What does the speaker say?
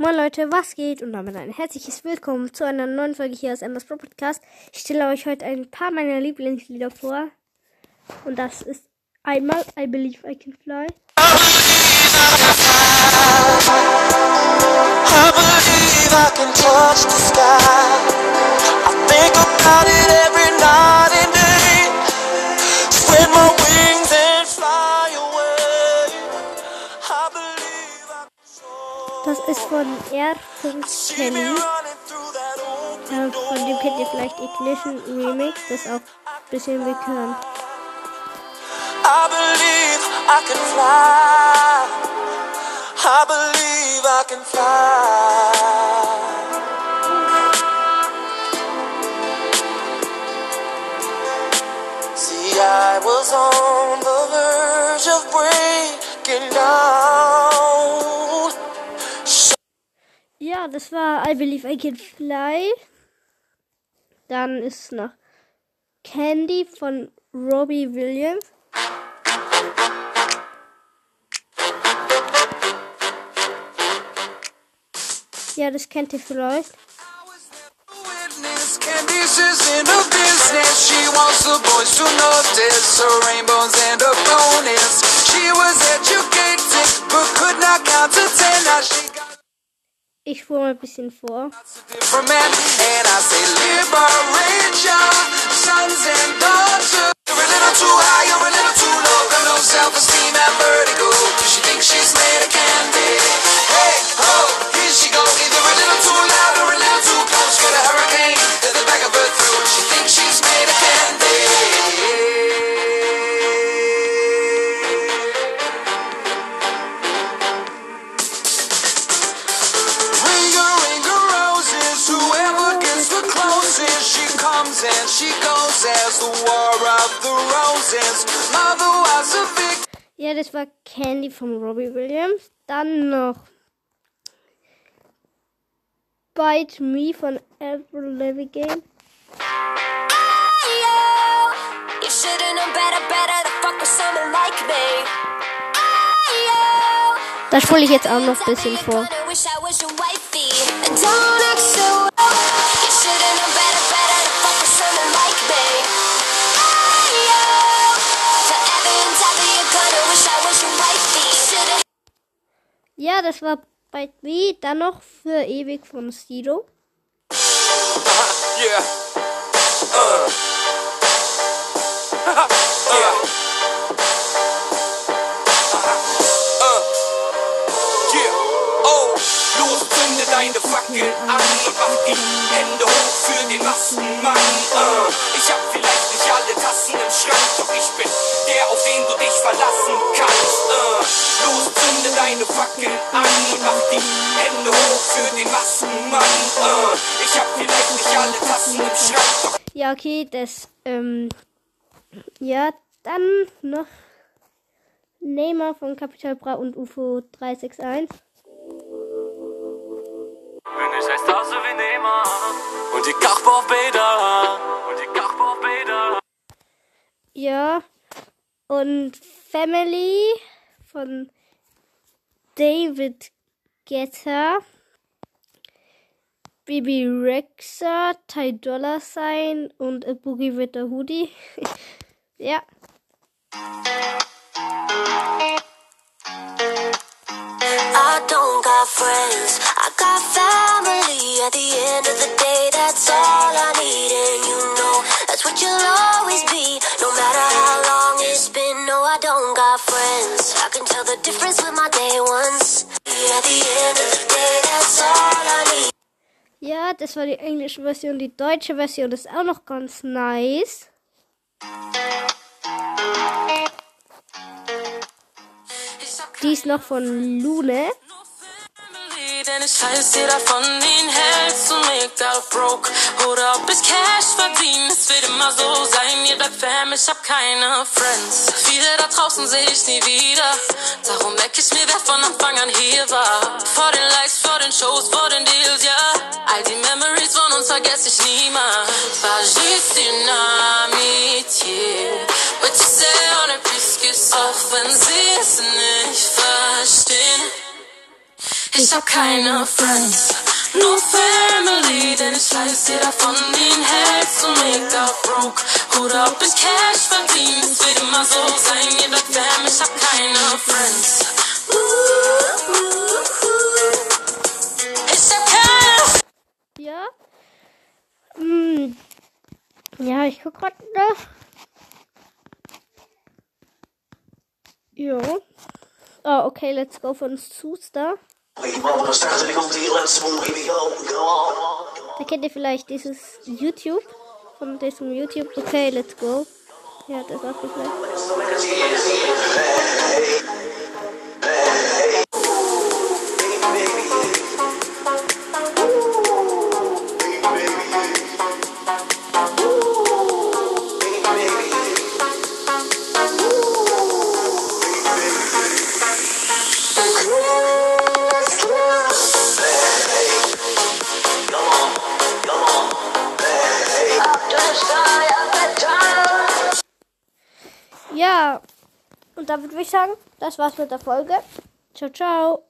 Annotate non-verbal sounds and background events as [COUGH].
Moin Leute, was geht? Und damit ein herzliches Willkommen zu einer neuen Folge hier aus Embers Pro Podcast. Ich stelle euch heute ein paar meiner Lieblingslieder vor. Und das ist einmal I Believe I Can Fly. I ist von R. Kenny. Ja, von dem kennt ihr vielleicht Ignition Remix, das auch ein bisschen bekannt. I believe I can fly. I believe I can fly. Ja, das war I Believe I Can Fly. Dann ist noch Candy von Robbie Williams. Ja, das kennt ihr vielleicht. Candice in her business. She wants the boys to notice her rainbows and her bonus. She was ich fuhr mal ein bisschen vor. Ja, das war Candy von Robbie Williams. Dann noch Bite Me von Avril Lavigne. Das spule ich jetzt auch noch ein bisschen vor. Ja, das war bei Me. Dann noch für ewig von Sido. [LAUGHS] yeah. Uh. yeah. deine Fackel an und mach die Hände hoch für den Massenmann. Uh, ich hab vielleicht nicht alle Tassen im Schrank, doch ich bin der, auf den du dich verlassen kannst. Uh, los, zünde deine Fackel an mach die Hände hoch für den Massenmann. Uh, ich hab vielleicht nicht alle Tassen im Schrank, Ja, okay, das, ähm, ja, dann noch Neymar von Capital Bra und UFO 361. Bin ich heißt Hase wie Neymar und die Kachbau Bäder und die Kachbau Bäder. Ja, und Family von David Guetta, Bibi Rexa, Ty Dollar Sign und A Boogie with a Hoodie. [LAUGHS] ja. I don't got friends, I got family. At the end of the day, that's all I need, and you know Ja, das war die englische Version. Die deutsche Version ist auch noch ganz nice. Die ist noch von Lune. Denn ich weiß, jeder von ihnen hältst und egal broke oder ob ich Cash verdiene, es wird immer so sein, ihr bleibt Fam, ich hab keine Friends. Viele da draußen sehe ich nie wieder, darum merk ich mir, wer von Anfang an hier war. Vor den Likes, vor den Shows, vor den Deals, ja, all die Memories von uns vergesse ich niemals. War juste une amitié, what you say on a biscuit, auch wenn sie es Ich hab keine Friends, nur Family, denn ich weiß, jeder von ihnen hält so mega broke. Oder ob ich Cash verdient, es wird immer so sein, jeder Fam, ich hab keine Friends. Ich hab keine Ja. Hm. Ja, ich guck grad nach. Ja. Oh, okay, let's go von Suster. Da kennt ihr vielleicht dieses YouTube. Von diesem YouTube. Okay, let's go. Ja, das auch gefallen. Und damit würde ich sagen, das war's mit der Folge. Ciao, ciao.